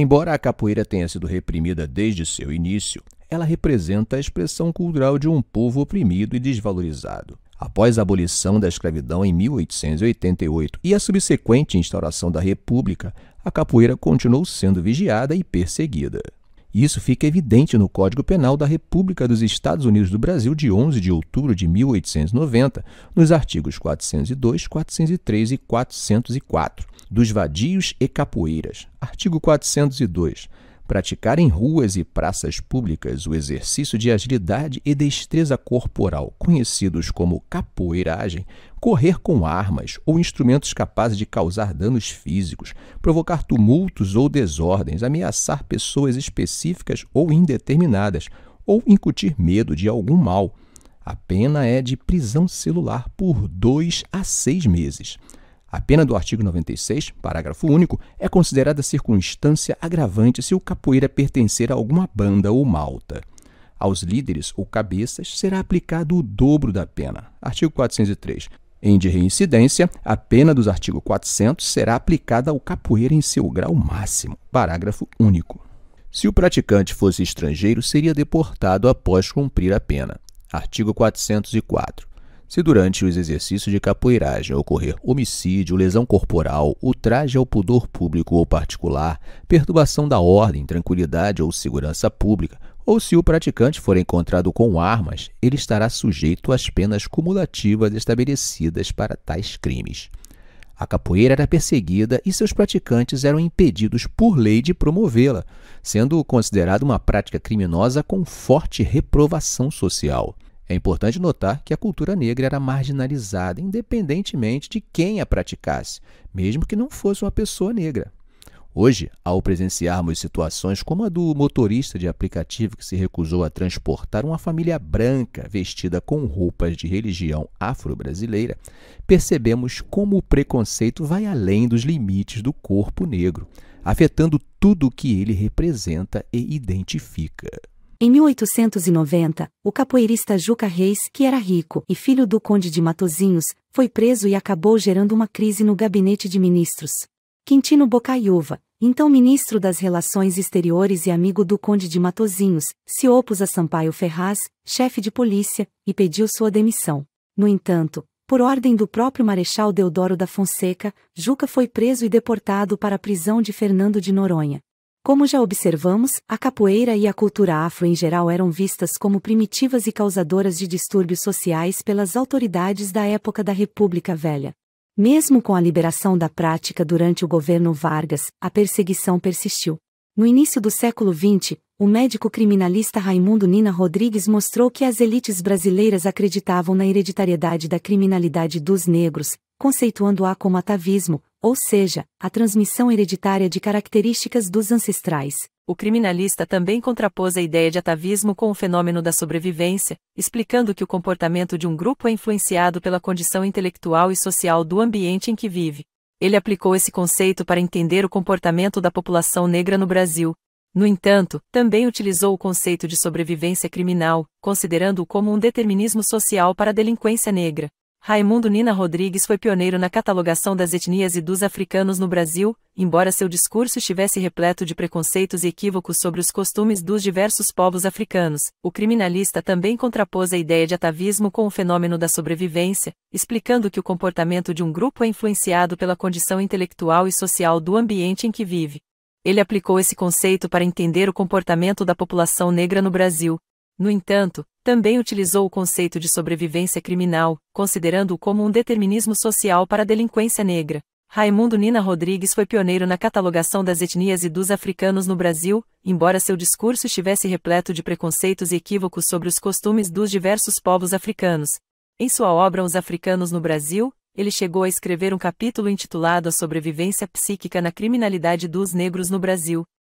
Embora a capoeira tenha sido reprimida desde seu início, ela representa a expressão cultural de um povo oprimido e desvalorizado. Após a abolição da escravidão em 1888 e a subsequente instauração da República, a capoeira continuou sendo vigiada e perseguida. Isso fica evidente no Código Penal da República dos Estados Unidos do Brasil de 11 de outubro de 1890, nos artigos 402, 403 e 404, dos vadios e capoeiras. Artigo 402 praticar em ruas e praças públicas o exercício de agilidade e destreza corporal, conhecidos como capoeiragem, correr com armas ou instrumentos capazes de causar danos físicos, provocar tumultos ou desordens, ameaçar pessoas específicas ou indeterminadas, ou incutir medo de algum mal. A pena é de prisão celular por dois a seis meses. A pena do artigo 96, parágrafo único, é considerada circunstância agravante se o capoeira pertencer a alguma banda ou malta. Aos líderes ou cabeças será aplicado o dobro da pena. Artigo 403. Em de reincidência, a pena dos artigos 400 será aplicada ao capoeira em seu grau máximo. Parágrafo único. Se o praticante fosse estrangeiro, seria deportado após cumprir a pena. Artigo 404. Se durante os exercícios de capoeiragem ocorrer homicídio, lesão corporal, ultraje ao pudor público ou particular, perturbação da ordem, tranquilidade ou segurança pública, ou se o praticante for encontrado com armas, ele estará sujeito às penas cumulativas estabelecidas para tais crimes. A capoeira era perseguida e seus praticantes eram impedidos por lei de promovê-la, sendo considerada uma prática criminosa com forte reprovação social. É importante notar que a cultura negra era marginalizada, independentemente de quem a praticasse, mesmo que não fosse uma pessoa negra. Hoje, ao presenciarmos situações como a do motorista de aplicativo que se recusou a transportar uma família branca vestida com roupas de religião afro-brasileira, percebemos como o preconceito vai além dos limites do corpo negro, afetando tudo o que ele representa e identifica. Em 1890, o capoeirista Juca Reis, que era rico e filho do conde de Matozinhos, foi preso e acabou gerando uma crise no gabinete de ministros. Quintino Bocaiúva, então ministro das Relações Exteriores e amigo do conde de Matozinhos, se opôs a Sampaio Ferraz, chefe de polícia, e pediu sua demissão. No entanto, por ordem do próprio Marechal Deodoro da Fonseca, Juca foi preso e deportado para a prisão de Fernando de Noronha. Como já observamos, a capoeira e a cultura afro em geral eram vistas como primitivas e causadoras de distúrbios sociais pelas autoridades da época da República Velha. Mesmo com a liberação da prática durante o governo Vargas, a perseguição persistiu. No início do século XX, o médico criminalista Raimundo Nina Rodrigues mostrou que as elites brasileiras acreditavam na hereditariedade da criminalidade dos negros, conceituando-a como atavismo, ou seja, a transmissão hereditária de características dos ancestrais. O criminalista também contrapôs a ideia de atavismo com o fenômeno da sobrevivência, explicando que o comportamento de um grupo é influenciado pela condição intelectual e social do ambiente em que vive. Ele aplicou esse conceito para entender o comportamento da população negra no Brasil. No entanto, também utilizou o conceito de sobrevivência criminal, considerando-o como um determinismo social para a delinquência negra. Raimundo Nina Rodrigues foi pioneiro na catalogação das etnias e dos africanos no Brasil, embora seu discurso estivesse repleto de preconceitos e equívocos sobre os costumes dos diversos povos africanos. O criminalista também contrapôs a ideia de atavismo com o fenômeno da sobrevivência, explicando que o comportamento de um grupo é influenciado pela condição intelectual e social do ambiente em que vive. Ele aplicou esse conceito para entender o comportamento da população negra no Brasil, no entanto, também utilizou o conceito de sobrevivência criminal, considerando-o como um determinismo social para a delinquência negra. Raimundo Nina Rodrigues foi pioneiro na catalogação das etnias e dos africanos no Brasil, embora seu discurso estivesse repleto de preconceitos e equívocos sobre os costumes dos diversos povos africanos. Em sua obra Os Africanos no Brasil, ele chegou a escrever um capítulo intitulado A Sobrevivência Psíquica na Criminalidade dos Negros no Brasil,